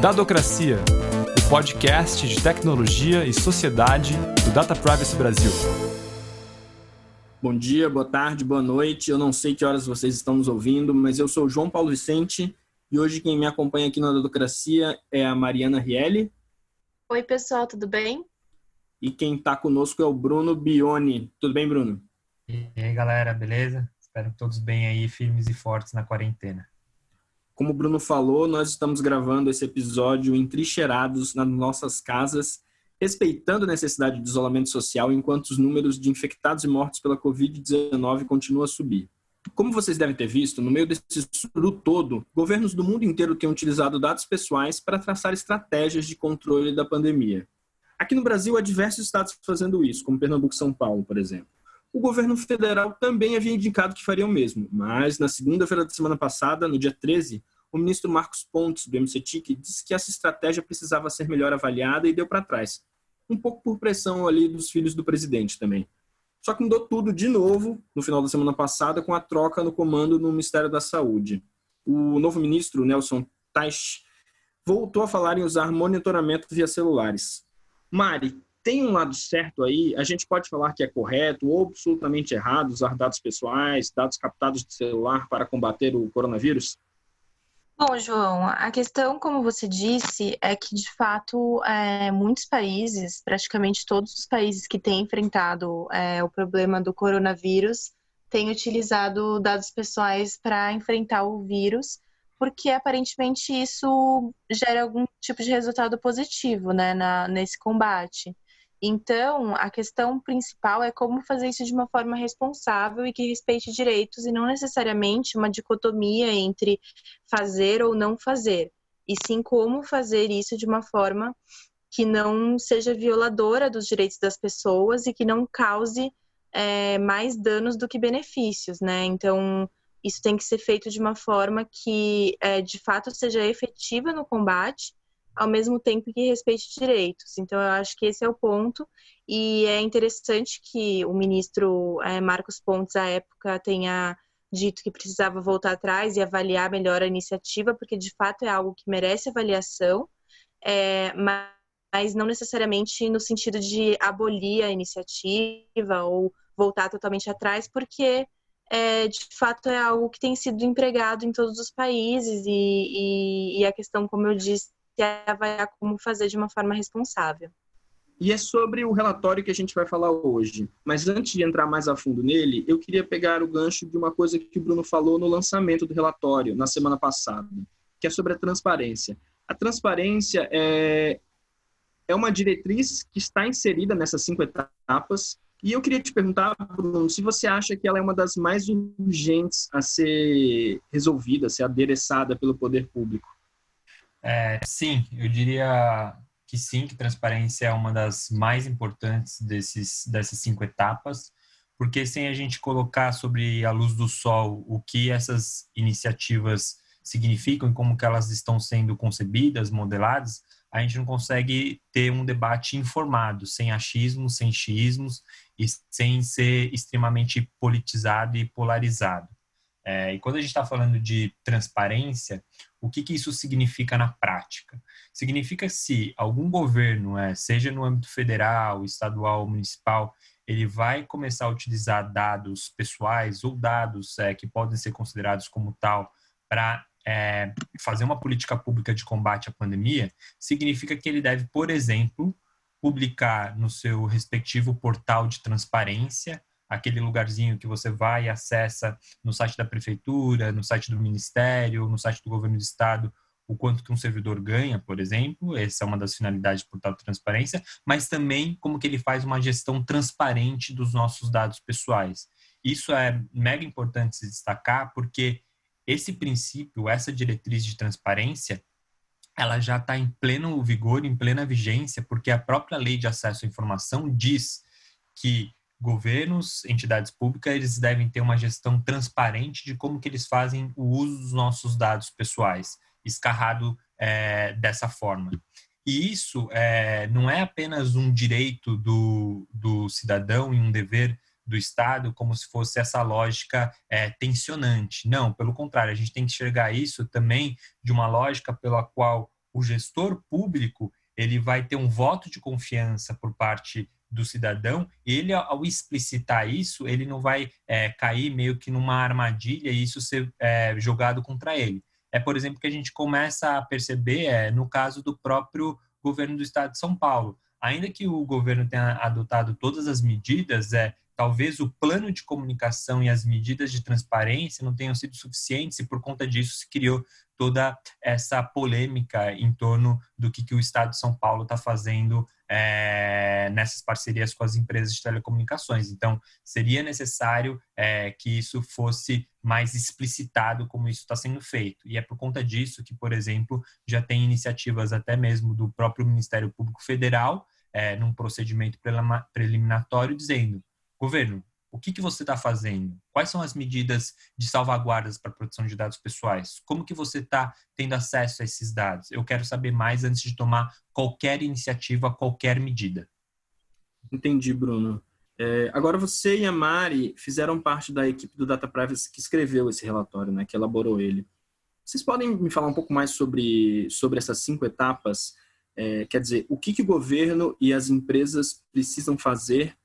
Dadocracia, o podcast de tecnologia e sociedade do Data Privacy Brasil. Bom dia, boa tarde, boa noite. Eu não sei que horas vocês estão nos ouvindo, mas eu sou o João Paulo Vicente e hoje quem me acompanha aqui na Dadocracia é a Mariana Rielli. Oi, pessoal, tudo bem? E quem está conosco é o Bruno Bione. Tudo bem, Bruno? E aí, galera, beleza? Espero que todos bem aí, firmes e fortes na quarentena. Como o Bruno falou, nós estamos gravando esse episódio entrincheirados nas nossas casas, respeitando a necessidade de isolamento social enquanto os números de infectados e mortos pela Covid-19 continuam a subir. Como vocês devem ter visto, no meio desse suru todo, governos do mundo inteiro têm utilizado dados pessoais para traçar estratégias de controle da pandemia. Aqui no Brasil, há diversos estados fazendo isso, como Pernambuco e São Paulo, por exemplo. O governo federal também havia indicado que faria o mesmo, mas na segunda-feira da semana passada, no dia 13, o ministro Marcos Pontes, do MCTIC, disse que essa estratégia precisava ser melhor avaliada e deu para trás. Um pouco por pressão ali dos filhos do presidente também. Só que mudou tudo de novo no final da semana passada com a troca no comando no Ministério da Saúde. O novo ministro, Nelson Teich, voltou a falar em usar monitoramento via celulares. Mari, tem um lado certo aí, a gente pode falar que é correto ou absolutamente errado usar dados pessoais, dados captados de celular para combater o coronavírus? Bom, João, a questão, como você disse, é que de fato é, muitos países, praticamente todos os países que têm enfrentado é, o problema do coronavírus, têm utilizado dados pessoais para enfrentar o vírus, porque aparentemente isso gera algum tipo de resultado positivo né, na, nesse combate. Então, a questão principal é como fazer isso de uma forma responsável e que respeite direitos e não necessariamente uma dicotomia entre fazer ou não fazer, e sim como fazer isso de uma forma que não seja violadora dos direitos das pessoas e que não cause é, mais danos do que benefícios, né? Então, isso tem que ser feito de uma forma que, é, de fato, seja efetiva no combate ao mesmo tempo que respeite direitos. Então, eu acho que esse é o ponto. E é interessante que o ministro é, Marcos Pontes, à época, tenha dito que precisava voltar atrás e avaliar melhor a iniciativa, porque de fato é algo que merece avaliação, é, mas não necessariamente no sentido de abolir a iniciativa ou voltar totalmente atrás, porque é, de fato é algo que tem sido empregado em todos os países e, e, e a questão, como eu disse, é avaliar como fazer de uma forma responsável. E é sobre o relatório que a gente vai falar hoje. Mas antes de entrar mais a fundo nele, eu queria pegar o gancho de uma coisa que o Bruno falou no lançamento do relatório, na semana passada, que é sobre a transparência. A transparência é, é uma diretriz que está inserida nessas cinco etapas. E eu queria te perguntar, Bruno, se você acha que ela é uma das mais urgentes a ser resolvida, a ser adereçada pelo poder público. É, sim, eu diria que sim, que transparência é uma das mais importantes desses, dessas cinco etapas, porque sem a gente colocar sobre a luz do sol o que essas iniciativas significam e como que elas estão sendo concebidas, modeladas, a gente não consegue ter um debate informado, sem achismos, sem xismos e sem ser extremamente politizado e polarizado. É, e quando a gente está falando de transparência, o que, que isso significa na prática? Significa se algum governo, é, seja no âmbito federal, estadual, municipal, ele vai começar a utilizar dados pessoais ou dados é, que podem ser considerados como tal para é, fazer uma política pública de combate à pandemia, significa que ele deve, por exemplo, publicar no seu respectivo portal de transparência aquele lugarzinho que você vai e acessa no site da prefeitura, no site do ministério, no site do governo do estado, o quanto que um servidor ganha, por exemplo, essa é uma das finalidades do portal de transparência, mas também como que ele faz uma gestão transparente dos nossos dados pessoais. Isso é mega importante se destacar, porque esse princípio, essa diretriz de transparência, ela já está em pleno vigor, em plena vigência, porque a própria lei de acesso à informação diz que governos, entidades públicas, eles devem ter uma gestão transparente de como que eles fazem o uso dos nossos dados pessoais, escarrado é, dessa forma. E isso é, não é apenas um direito do, do cidadão e um dever do Estado, como se fosse essa lógica é, tensionante. Não, pelo contrário, a gente tem que enxergar isso também de uma lógica pela qual o gestor público ele vai ter um voto de confiança por parte do cidadão, ele ao explicitar isso, ele não vai é, cair meio que numa armadilha e isso ser é, jogado contra ele. É, por exemplo, que a gente começa a perceber é, no caso do próprio governo do estado de São Paulo. Ainda que o governo tenha adotado todas as medidas, é, talvez o plano de comunicação e as medidas de transparência não tenham sido suficientes e por conta disso se criou toda essa polêmica em torno do que, que o Estado de São Paulo está fazendo é, nessas parcerias com as empresas de telecomunicações. Então, seria necessário é, que isso fosse mais explicitado como isso está sendo feito. E é por conta disso que, por exemplo, já tem iniciativas até mesmo do próprio Ministério Público Federal, é, num procedimento preliminatório, dizendo: governo, o que, que você está fazendo? Quais são as medidas de salvaguardas para a proteção de dados pessoais? Como que você está tendo acesso a esses dados? Eu quero saber mais antes de tomar qualquer iniciativa, qualquer medida. Entendi, Bruno. É, agora você e a Mari fizeram parte da equipe do Data Privacy que escreveu esse relatório, né, que elaborou ele. Vocês podem me falar um pouco mais sobre, sobre essas cinco etapas? É, quer dizer, o que, que o governo e as empresas precisam fazer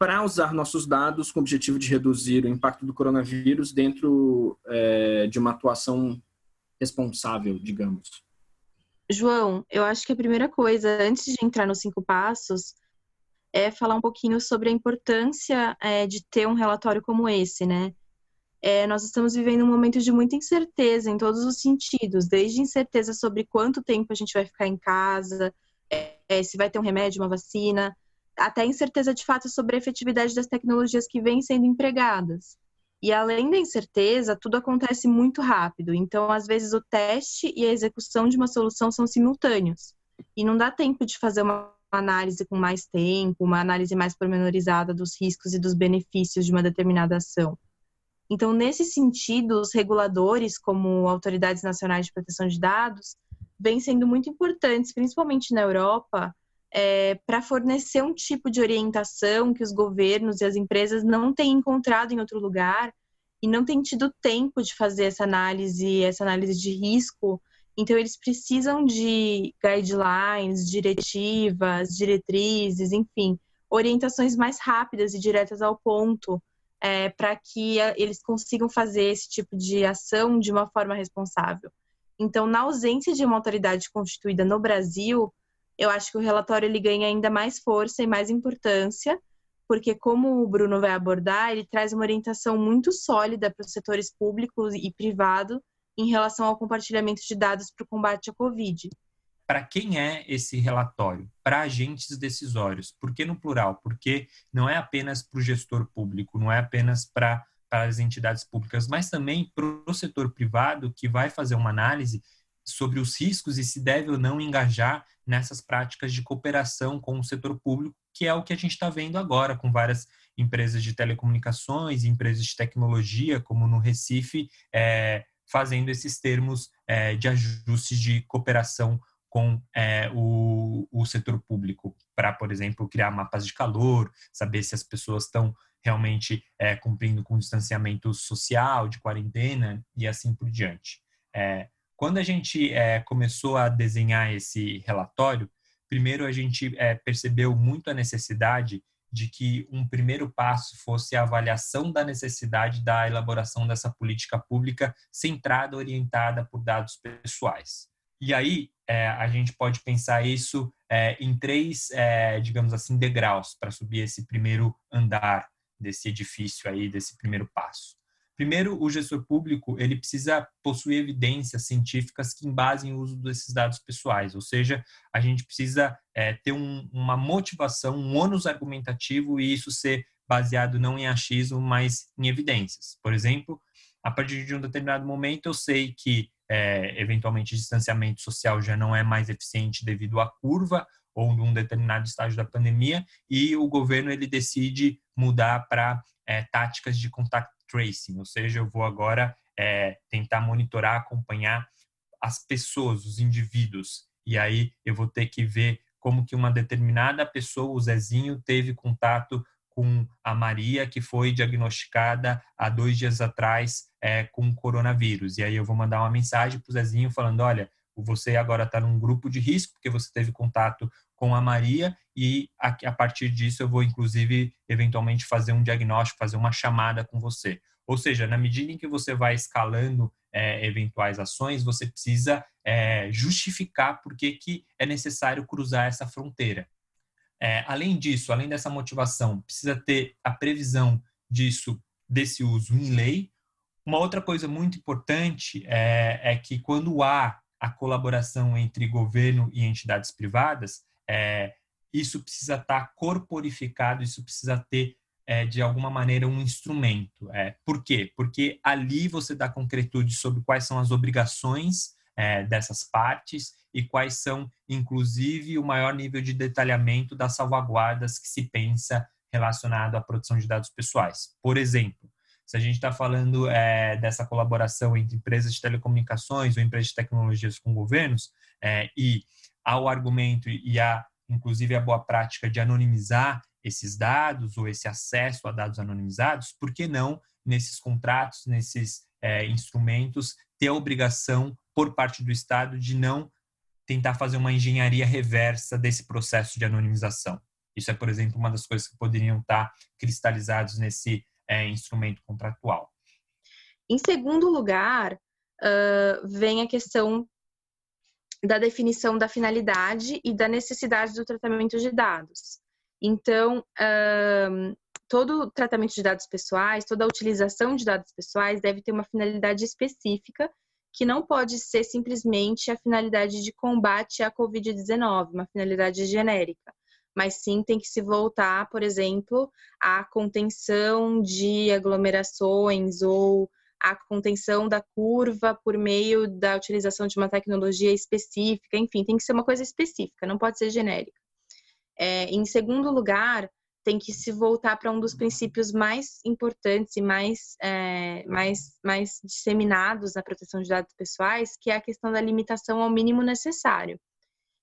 para usar nossos dados com o objetivo de reduzir o impacto do coronavírus dentro é, de uma atuação responsável, digamos? João, eu acho que a primeira coisa, antes de entrar nos cinco passos, é falar um pouquinho sobre a importância é, de ter um relatório como esse, né? É, nós estamos vivendo um momento de muita incerteza em todos os sentidos, desde incerteza sobre quanto tempo a gente vai ficar em casa, é, se vai ter um remédio, uma vacina, até incerteza de fato sobre a efetividade das tecnologias que vêm sendo empregadas. E além da incerteza, tudo acontece muito rápido. Então, às vezes, o teste e a execução de uma solução são simultâneos. E não dá tempo de fazer uma análise com mais tempo, uma análise mais pormenorizada dos riscos e dos benefícios de uma determinada ação. Então, nesse sentido, os reguladores, como autoridades nacionais de proteção de dados, vêm sendo muito importantes, principalmente na Europa, é, para fornecer um tipo de orientação que os governos e as empresas não têm encontrado em outro lugar e não têm tido tempo de fazer essa análise, essa análise de risco. Então, eles precisam de guidelines, diretivas, diretrizes, enfim, orientações mais rápidas e diretas ao ponto, é, para que eles consigam fazer esse tipo de ação de uma forma responsável. Então, na ausência de uma autoridade constituída no Brasil, eu acho que o relatório ele ganha ainda mais força e mais importância, porque como o Bruno vai abordar, ele traz uma orientação muito sólida para os setores públicos e privado em relação ao compartilhamento de dados para o combate à Covid. Para quem é esse relatório? Para agentes decisórios. Por que no plural? Porque não é apenas para o gestor público, não é apenas para, para as entidades públicas, mas também para o setor privado que vai fazer uma análise sobre os riscos e se deve ou não engajar nessas práticas de cooperação com o setor público, que é o que a gente está vendo agora com várias empresas de telecomunicações, empresas de tecnologia, como no Recife, é, fazendo esses termos é, de ajustes de cooperação com é, o, o setor público, para, por exemplo, criar mapas de calor, saber se as pessoas estão realmente é, cumprindo com distanciamento social, de quarentena e assim por diante. É, quando a gente é, começou a desenhar esse relatório, primeiro a gente é, percebeu muito a necessidade de que um primeiro passo fosse a avaliação da necessidade da elaboração dessa política pública centrada, orientada por dados pessoais. E aí é, a gente pode pensar isso é, em três, é, digamos assim, degraus para subir esse primeiro andar desse edifício aí, desse primeiro passo. Primeiro, o gestor público ele precisa possuir evidências científicas que embasem o uso desses dados pessoais, ou seja, a gente precisa é, ter um, uma motivação, um ônus argumentativo e isso ser baseado não em achismo, mas em evidências. Por exemplo, a partir de um determinado momento eu sei que é, eventualmente distanciamento social já não é mais eficiente devido à curva ou num determinado estágio da pandemia e o governo ele decide mudar para é, táticas de contato tracing, ou seja, eu vou agora é, tentar monitorar, acompanhar as pessoas, os indivíduos, e aí eu vou ter que ver como que uma determinada pessoa, o Zezinho, teve contato com a Maria, que foi diagnosticada há dois dias atrás é, com coronavírus. E aí eu vou mandar uma mensagem para o Zezinho falando, olha, você agora está num grupo de risco, porque você teve contato com a Maria, e a, a partir disso eu vou, inclusive, eventualmente fazer um diagnóstico, fazer uma chamada com você. Ou seja, na medida em que você vai escalando é, eventuais ações, você precisa é, justificar por que, que é necessário cruzar essa fronteira. É, além disso, além dessa motivação, precisa ter a previsão disso, desse uso em lei. Uma outra coisa muito importante é, é que quando há a colaboração entre governo e entidades privadas, é, isso precisa estar corporificado, isso precisa ter é, de alguma maneira um instrumento. É, por quê? Porque ali você dá concretude sobre quais são as obrigações é, dessas partes e quais são, inclusive, o maior nível de detalhamento das salvaguardas que se pensa relacionado à produção de dados pessoais. Por exemplo, se a gente está falando é, dessa colaboração entre empresas de telecomunicações ou empresas de tecnologias com governos, é, e ao argumento e a, inclusive, a boa prática de anonimizar esses dados ou esse acesso a dados anonimizados, por que não nesses contratos, nesses é, instrumentos, ter a obrigação por parte do Estado de não tentar fazer uma engenharia reversa desse processo de anonimização. Isso é, por exemplo, uma das coisas que poderiam estar cristalizados nesse é, instrumento contratual. Em segundo lugar, uh, vem a questão da definição da finalidade e da necessidade do tratamento de dados. Então, uh, todo tratamento de dados pessoais, toda a utilização de dados pessoais deve ter uma finalidade específica que não pode ser simplesmente a finalidade de combate à Covid-19, uma finalidade genérica, mas sim tem que se voltar, por exemplo, à contenção de aglomerações ou à contenção da curva por meio da utilização de uma tecnologia específica, enfim, tem que ser uma coisa específica, não pode ser genérica. É, em segundo lugar, tem que se voltar para um dos princípios mais importantes e mais, é, mais, mais disseminados na proteção de dados pessoais, que é a questão da limitação ao mínimo necessário.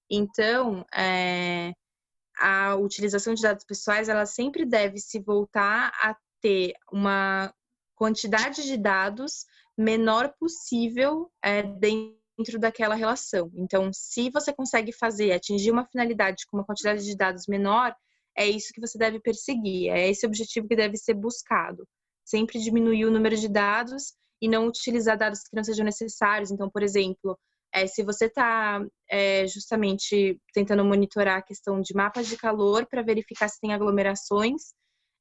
Então, é, a utilização de dados pessoais, ela sempre deve se voltar a ter uma quantidade de dados menor possível é, dentro daquela relação. Então, se você consegue fazer, atingir uma finalidade com uma quantidade de dados menor, é isso que você deve perseguir, é esse objetivo que deve ser buscado. Sempre diminuir o número de dados e não utilizar dados que não sejam necessários. Então, por exemplo, é, se você está é, justamente tentando monitorar a questão de mapas de calor para verificar se tem aglomerações,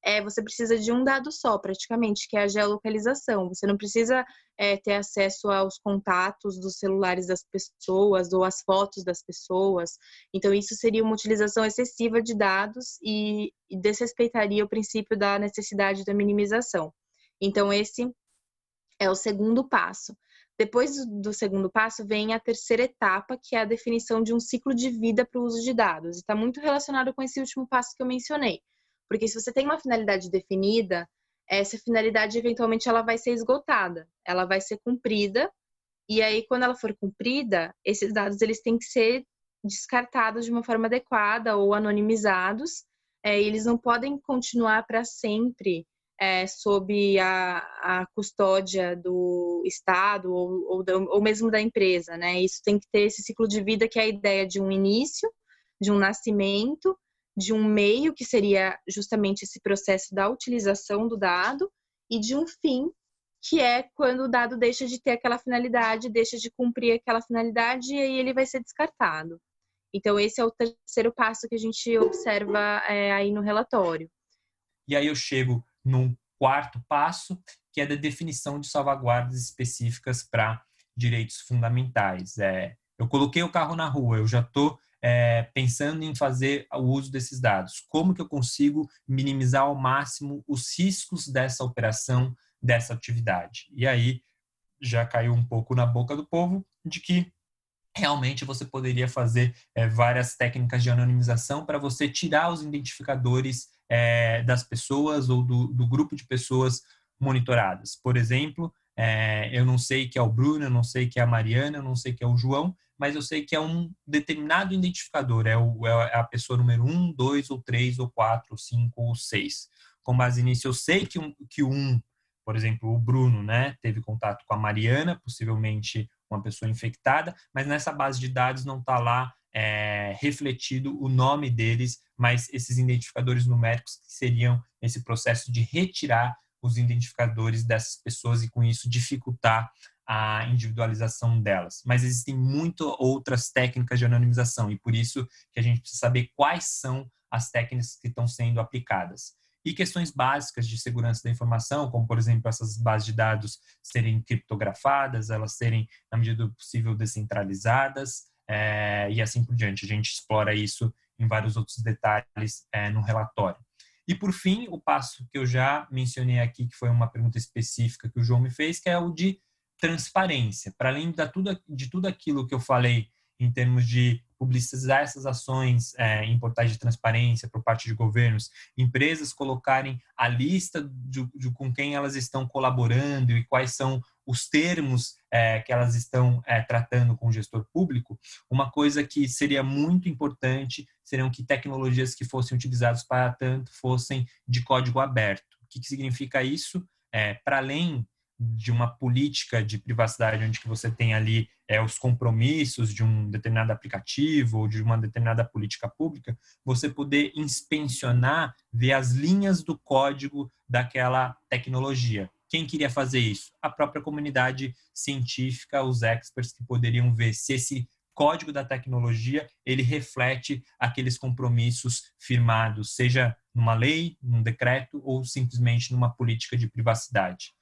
é, você precisa de um dado só, praticamente, que é a geolocalização. Você não precisa é, ter acesso aos contatos dos celulares das pessoas ou às fotos das pessoas. Então, isso seria uma utilização excessiva de dados e, desrespeitaria o princípio da necessidade da minimização. Então, esse é o segundo passo. Depois do segundo passo, vem a terceira etapa, que é a definição de um ciclo de vida para o uso de dados. E está muito relacionado com esse último passo que eu mencionei porque se você tem uma finalidade definida, essa finalidade eventualmente ela vai ser esgotada, ela vai ser cumprida, e aí quando ela for cumprida, esses dados eles têm que ser descartados de uma forma adequada ou anonimizados, é, eles não podem continuar para sempre é, sob a, a, custódia do Estado ou, ou, ou, mesmo da empresa, né? Isso tem que ter esse ciclo de vida que é a ideia de um início, de um nascimento, de um meio, que seria justamente esse processo da utilização do dado, e de um fim, que é quando o dado deixa de ter aquela finalidade, deixa de cumprir aquela finalidade e aí ele vai ser descartado. Então, esse é o terceiro passo que a gente observa é, aí no relatório. E aí eu chego num quarto passo, que é da definição de salvaguardas específicas para direitos fundamentais. É, eu coloquei o carro na rua, eu já estou é, pensando em fazer o uso desses dados? Como que eu consigo minimizar ao máximo os riscos dessa operação, dessa atividade? E aí já caiu um pouco na boca do povo de que realmente você poderia fazer é, várias técnicas de anonimização para você tirar os identificadores é, das pessoas ou do, do, grupo de pessoas monitoradas. Por exemplo, é, eu não sei que é o Bruno, eu não sei que é a Mariana, eu não sei que é o João, mas eu sei que é um determinado identificador, é, o, é a pessoa número 1, 2 ou 3 ou 4 ou 5 ou 6. Com base nisso, eu sei que, um, que um, por exemplo, o Bruno, né, teve contato com a Mariana, possivelmente uma pessoa infectada, mas nessa base de dados não está lá é, refletido o nome deles, mas esses identificadores numéricos que seriam esse processo de retirar os identificadores dessas pessoas e com isso dificultar a individualização delas. Mas existem muitas outras técnicas de anonimização e por isso que a gente precisa saber quais são as técnicas que estão sendo aplicadas. E questões básicas de segurança da informação, como, por exemplo, essas bases de dados serem criptografadas, elas serem, na medida do possível, descentralizadas, é, e assim por diante. A gente explora isso em vários outros detalhes é, no relatório. E, por fim, o passo que eu já mencionei aqui, que foi uma pergunta específica que o João me fez, que é o de transparência. Para além de tudo, de tudo aquilo que eu falei em termos de publicizar essas ações é, em portais de transparência por parte de governos, empresas colocarem a lista de, de com quem elas estão colaborando e quais são os termos é, que elas estão é, tratando com o gestor público, uma coisa que seria muito importante seriam que tecnologias que fossem utilizadas para tanto fossem de código aberto. O que, que significa isso? É, para além de uma política de privacidade onde que você tem ali é, os compromissos de um determinado aplicativo ou de uma determinada política pública, você poder inspecionar, ver as linhas do código daquela tecnologia. Quem queria fazer isso? A própria comunidade científica, os experts que poderiam ver se esse código da tecnologia ele reflete aqueles compromissos firmados, seja numa lei, num decreto ou simplesmente numa política de privacidade.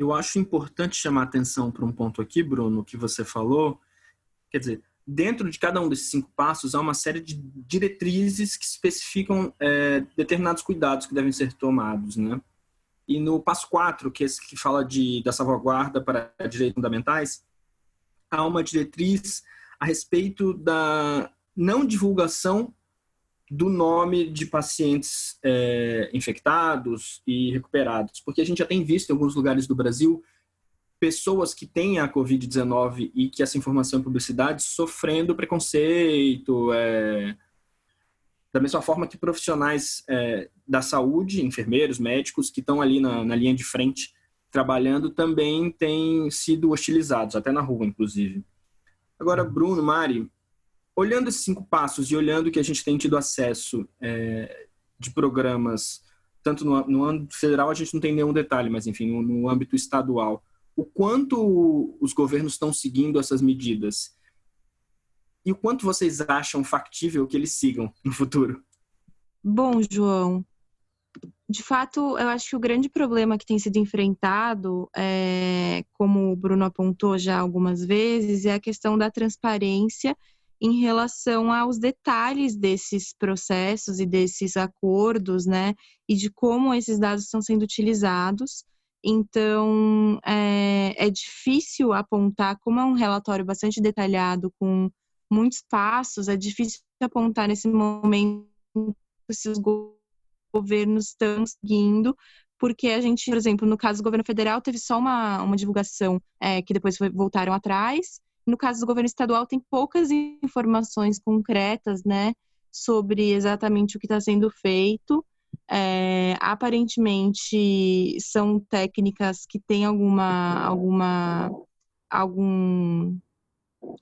Eu acho importante chamar atenção para um ponto aqui, Bruno, que você falou. Quer dizer, dentro de cada um desses cinco passos há uma série de diretrizes que especificam é, determinados cuidados que devem ser tomados, né? E no passo 4, que é esse que fala de, da salvaguarda para direitos fundamentais, há uma diretriz a respeito da não divulgação do nome de pacientes é, infectados e recuperados, porque a gente já tem visto em alguns lugares do Brasil pessoas que têm a Covid-19 e que essa informação em publicidade sofrendo preconceito, é, da mesma forma que profissionais é, da saúde, enfermeiros, médicos, que estão ali na, na linha de frente trabalhando, também têm sido hostilizados, até na rua, inclusive. Agora, Bruno, Mari, olhando esses cinco passos e olhando que a gente tem tido acesso é, de programas, tanto no, âmbito federal a gente não tem nenhum detalhe, mas enfim, no, no âmbito estadual, o quanto os governos estão seguindo essas medidas e o quanto vocês acham factível que eles sigam no futuro? Bom, João, de fato, eu acho que o grande problema que tem sido enfrentado, é, como o Bruno apontou já algumas vezes, é a questão da transparência em relação aos detalhes desses processos e desses acordos, né, e de como esses dados estão sendo utilizados. Então, é, é difícil apontar, como é um relatório bastante detalhado, com muitos passos, é difícil apontar nesse momento se os governos estão seguindo, porque a gente, por exemplo, no caso do governo federal, teve só uma, uma divulgação é, que depois voltaram atrás, no caso do governo estadual, tem poucas informações concretas, né, sobre exatamente o que está sendo feito. É, aparentemente são técnicas que têm alguma, alguma, algum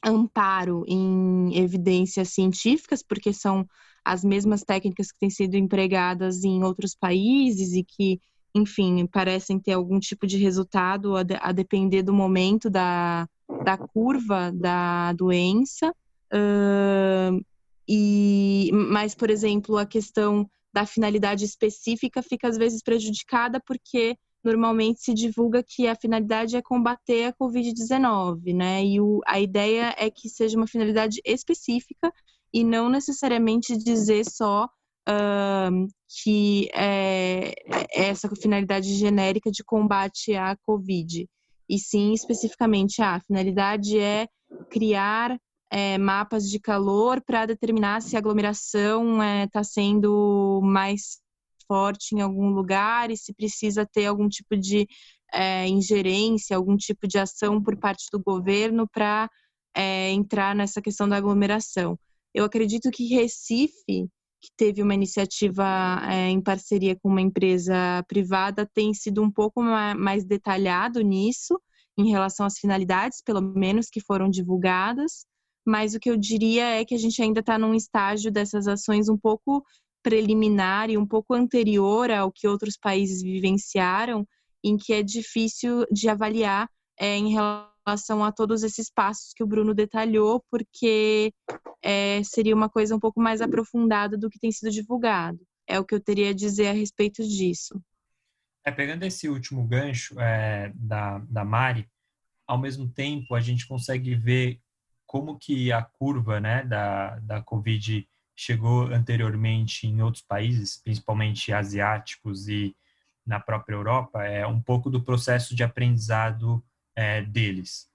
amparo em evidências científicas, porque são as mesmas técnicas que têm sido empregadas em outros países e que, enfim, parecem ter algum tipo de resultado a, de, a depender do momento da, da curva da doença. Uh, e, mas, por exemplo, a questão da finalidade específica fica às vezes prejudicada porque normalmente se divulga que a finalidade é combater a Covid-19, né? E o, a ideia é que seja uma finalidade específica e não necessariamente dizer só que é, é essa finalidade genérica de combate à Covid e sim especificamente a finalidade é criar é, mapas de calor para determinar se a aglomeração está é, tá sendo mais forte em algum lugar e se precisa ter algum tipo de é, ingerência, algum tipo de ação por parte do governo para é, entrar nessa questão da aglomeração. Eu acredito que Recife que teve uma iniciativa é, em parceria com uma empresa privada, tem sido um pouco mais detalhado nisso, em relação às finalidades, pelo menos que foram divulgadas, mas o que eu diria é que a gente ainda está num estágio dessas ações um pouco preliminar e um pouco anterior ao que outros países vivenciaram, em que é difícil de avaliar é, em relação a todos esses passos que o Bruno detalhou, porque é, seria uma coisa um pouco mais aprofundada do que tem sido divulgado. É o que eu teria a dizer a respeito disso. É, pegando esse último gancho é, da, da Mari, ao mesmo tempo a gente consegue ver como que a curva né, da, da Covid chegou anteriormente em outros países, principalmente asiáticos e na própria Europa, é um pouco do processo de aprendizado é, deles.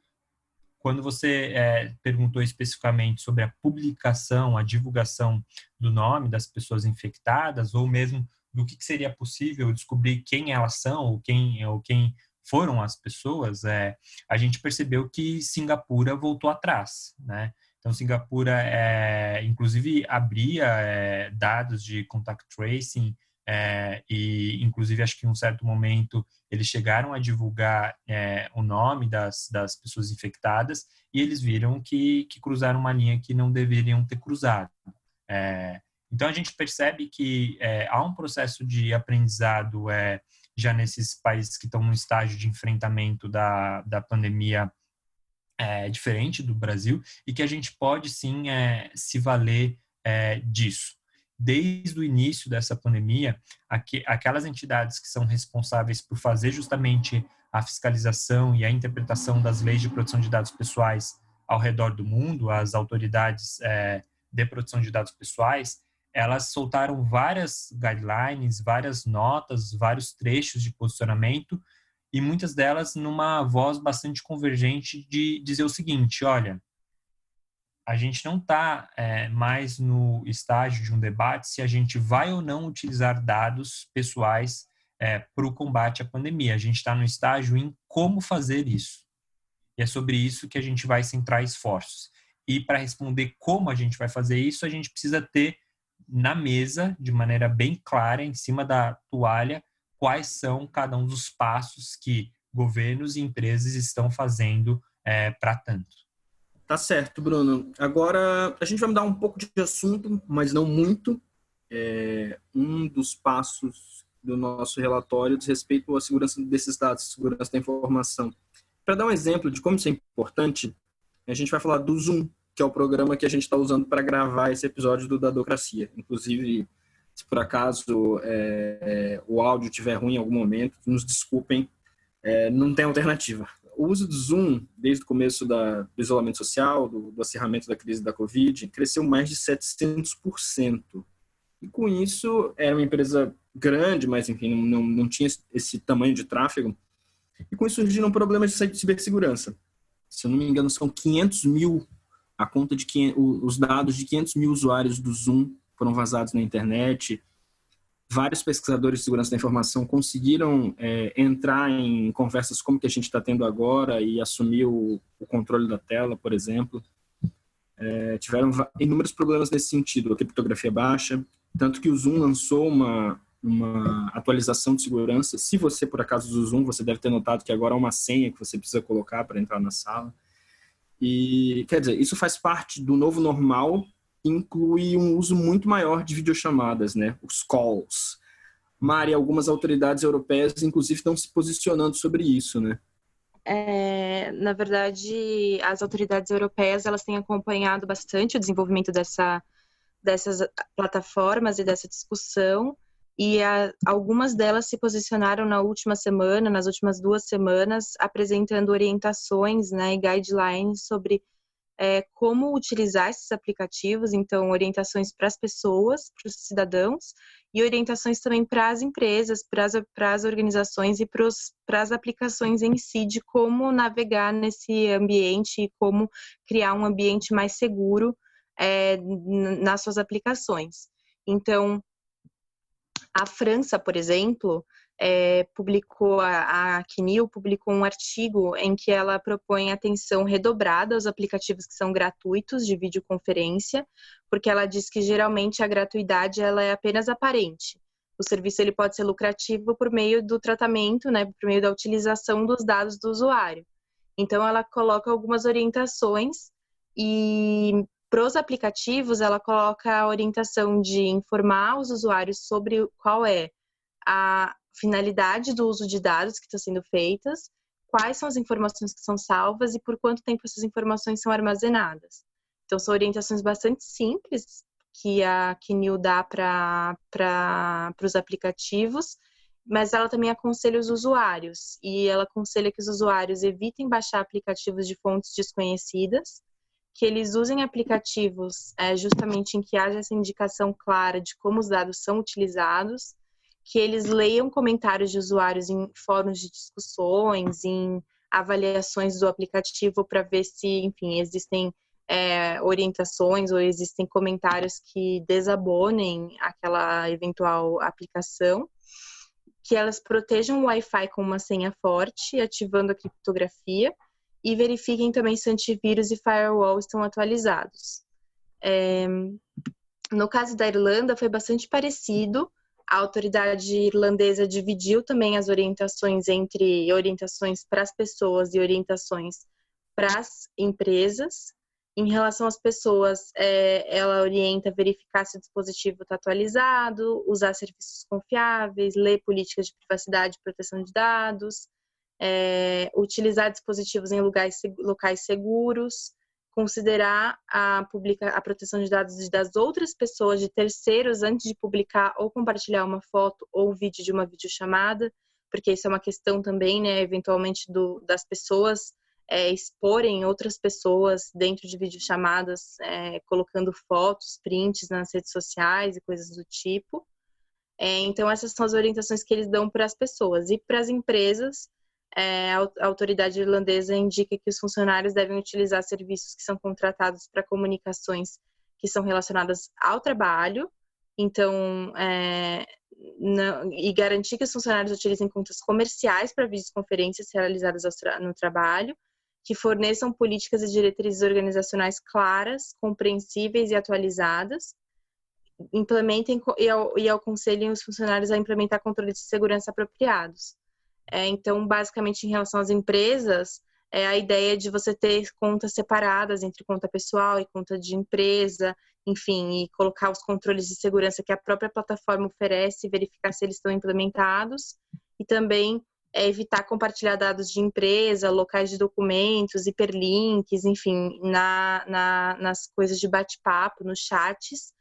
Quando você é, perguntou especificamente sobre a publicação, a divulgação do nome das pessoas infectadas, ou mesmo do que seria possível descobrir quem elas são, ou quem, ou quem foram as pessoas, é, a gente percebeu que Singapura voltou atrás, né? Então, Singapura, é, inclusive, abria é, dados de contact tracing é, e, inclusive, acho que em um certo momento eles chegaram a divulgar é, o nome das, das pessoas infectadas e eles viram que, que cruzaram uma linha que não deveriam ter cruzado. É, então, a gente percebe que é, há um processo de aprendizado já nesses países que estão no estágio de enfrentamento da, da pandemia é, diferente do Brasil e que a gente pode sim é, se valer é, disso. Desde o início dessa pandemia, aqu aquelas entidades que são responsáveis por fazer justamente a fiscalização e a interpretação das leis de proteção de dados pessoais ao redor do mundo, as autoridades é, de proteção de dados pessoais, elas soltaram várias guidelines, várias notas, vários trechos de posicionamento e muitas delas numa voz bastante convergente de dizer o seguinte: olha, a gente não está é, mais no estágio de um debate se a gente vai ou não utilizar dados pessoais é, para o combate à pandemia. A gente está no estágio em como fazer isso. E é sobre isso que a gente vai centrar esforços. E para responder como a gente vai fazer isso, a gente precisa ter na mesa, de maneira bem clara, em cima da toalha, quais são cada um dos passos que governos e empresas estão fazendo é, para tanto. Tá certo, Bruno. Agora a gente vai mudar um pouco de assunto, mas não muito. É, um dos passos do nosso relatório diz respeito à segurança desses dados, segurança da informação. Para dar um exemplo de como isso é importante, a gente vai falar do Zoom, que é o programa que a gente está usando para gravar esse episódio do Dadocracia. Inclusive, se por acaso é, é, o áudio estiver ruim em algum momento, nos desculpem, é, não tem alternativa. O uso do Zoom, desde o começo da, do isolamento social, do, do acerramento da crise da Covid, cresceu mais de 700%. E com isso, era uma empresa grande, mas enfim, não, não tinha esse tamanho de tráfego. E com isso surgiram problemas de cibersegurança. Se eu não me engano, são 500 mil, a conta de 500, os dados de 500 mil usuários do Zoom foram vazados na internet. Vários pesquisadores de segurança da informação conseguiram é, entrar em conversas como que a gente está tendo agora e assumir o, o, controle da tela, por exemplo. É, tiveram inúmeros problemas nesse sentido, a criptografia baixa, tanto que o Zoom lançou uma, uma atualização de segurança. Se você, por acaso, usa o Zoom, você deve ter notado que agora há uma senha que você precisa colocar para entrar na sala. E, quer dizer, isso faz parte do novo normal inclui um uso muito maior de videochamadas, né? Os calls. Mari, algumas autoridades europeias, inclusive, estão se posicionando sobre isso, né? É, na verdade, as autoridades europeias elas têm acompanhado bastante o desenvolvimento dessa, dessas plataformas e dessa discussão e a, algumas delas se posicionaram na última semana, nas últimas duas semanas, apresentando orientações né, e guidelines sobre é, como utilizar esses aplicativos, então orientações para as pessoas, para os cidadãos, e orientações também para as empresas, para as, organizações e para as aplicações em si, de como navegar nesse ambiente e como criar um ambiente mais seguro é, nas suas aplicações. Então, a França, por exemplo, é, publicou, a, a CNIL publicou um artigo em que ela propõe atenção redobrada aos aplicativos que são gratuitos de videoconferência, porque ela diz que geralmente a gratuidade ela é apenas aparente. O serviço ele pode ser lucrativo por meio do tratamento, né, por meio da utilização dos dados do usuário. Então, ela coloca algumas orientações e para os aplicativos, ela coloca a orientação de informar os usuários sobre qual é a finalidade do uso de dados que estão sendo feitas, quais são as informações que são salvas e por quanto tempo essas informações são armazenadas. Então, são orientações bastante simples que a Kinil dá para os aplicativos, mas ela também aconselha os usuários e ela aconselha que os usuários evitem baixar aplicativos de fontes desconhecidas, que eles usem aplicativos é, justamente em que haja essa indicação clara de como os dados são utilizados, que eles leiam comentários de usuários em fóruns de discussões, em avaliações do aplicativo para ver se, enfim, existem é, orientações ou existem comentários que desabonem aquela eventual aplicação que elas protejam o Wi-Fi com uma senha forte, ativando a criptografia, e verifiquem também se antivírus e firewall estão atualizados. É... No caso da Irlanda, foi bastante parecido. A autoridade irlandesa dividiu também as orientações entre orientações para as pessoas e orientações para as empresas. Em relação às pessoas, é, ela orienta verificar se o dispositivo está atualizado, usar serviços confiáveis, ler políticas de privacidade e proteção de dados, é, utilizar dispositivos em lugares, locais seguros, considerar a, publica, a proteção de dados das outras pessoas, de terceiros, antes de publicar ou compartilhar uma foto ou vídeo de uma videochamada, porque isso é uma questão também, né, eventualmente, do, das pessoas é, exporem outras pessoas dentro de videochamadas, é, colocando fotos, prints nas redes sociais e coisas do tipo. É, então, essas são as orientações que eles dão para as pessoas. E para as empresas, é, a autoridade irlandesa indica que os funcionários devem utilizar serviços que são contratados para comunicações que são relacionadas ao trabalho, então, é, não, e garantir que os funcionários utilizem contas comerciais para videoconferências realizadas no trabalho, que forneçam políticas e diretrizes organizacionais claras, compreensíveis e atualizadas, implementem e, e aconselhem os funcionários a implementar controles de segurança apropriados. É, então, basicamente, em relação às empresas, é a ideia de você ter contas separadas entre conta pessoal e conta de empresa, enfim, e colocar os controles de segurança que a própria plataforma oferece, verificar se eles estão implementados, e também é evitar compartilhar dados de empresa, locais de documentos, hiperlinks, enfim, na, na nas coisas de bate-papo, nos chats,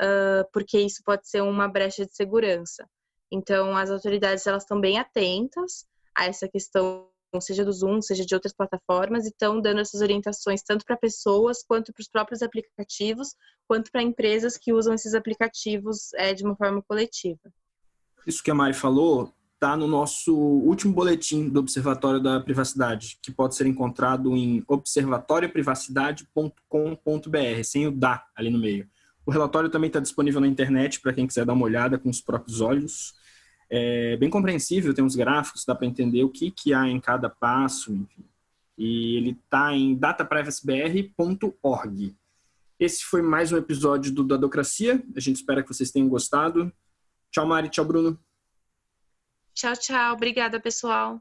uh, porque isso pode ser uma brecha de segurança. Então, as autoridades elas estão bem atentas a essa questão, seja do Zoom, seja de outras plataformas, e estão dando essas orientações tanto para pessoas, quanto para os próprios aplicativos, quanto para empresas que usam esses aplicativos é, de uma forma coletiva. Isso que a Mari falou está no nosso último boletim do Observatório da Privacidade, que pode ser encontrado em observatorioprivacidade.com.br, sem o DA ali no meio. O relatório também está disponível na internet para quem quiser dar uma olhada com os próprios olhos. É bem compreensível, tem uns gráficos, dá para entender o que, que há em cada passo, enfim. E ele está em dataprivacybr.org. Esse foi mais um episódio do Dadocracia. A gente espera que vocês tenham gostado. Tchau, Mari. Tchau, Bruno. Tchau, tchau. Obrigada, pessoal.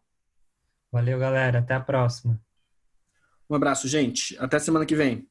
Valeu, galera. Até a próxima. Um abraço, gente. Até semana que vem.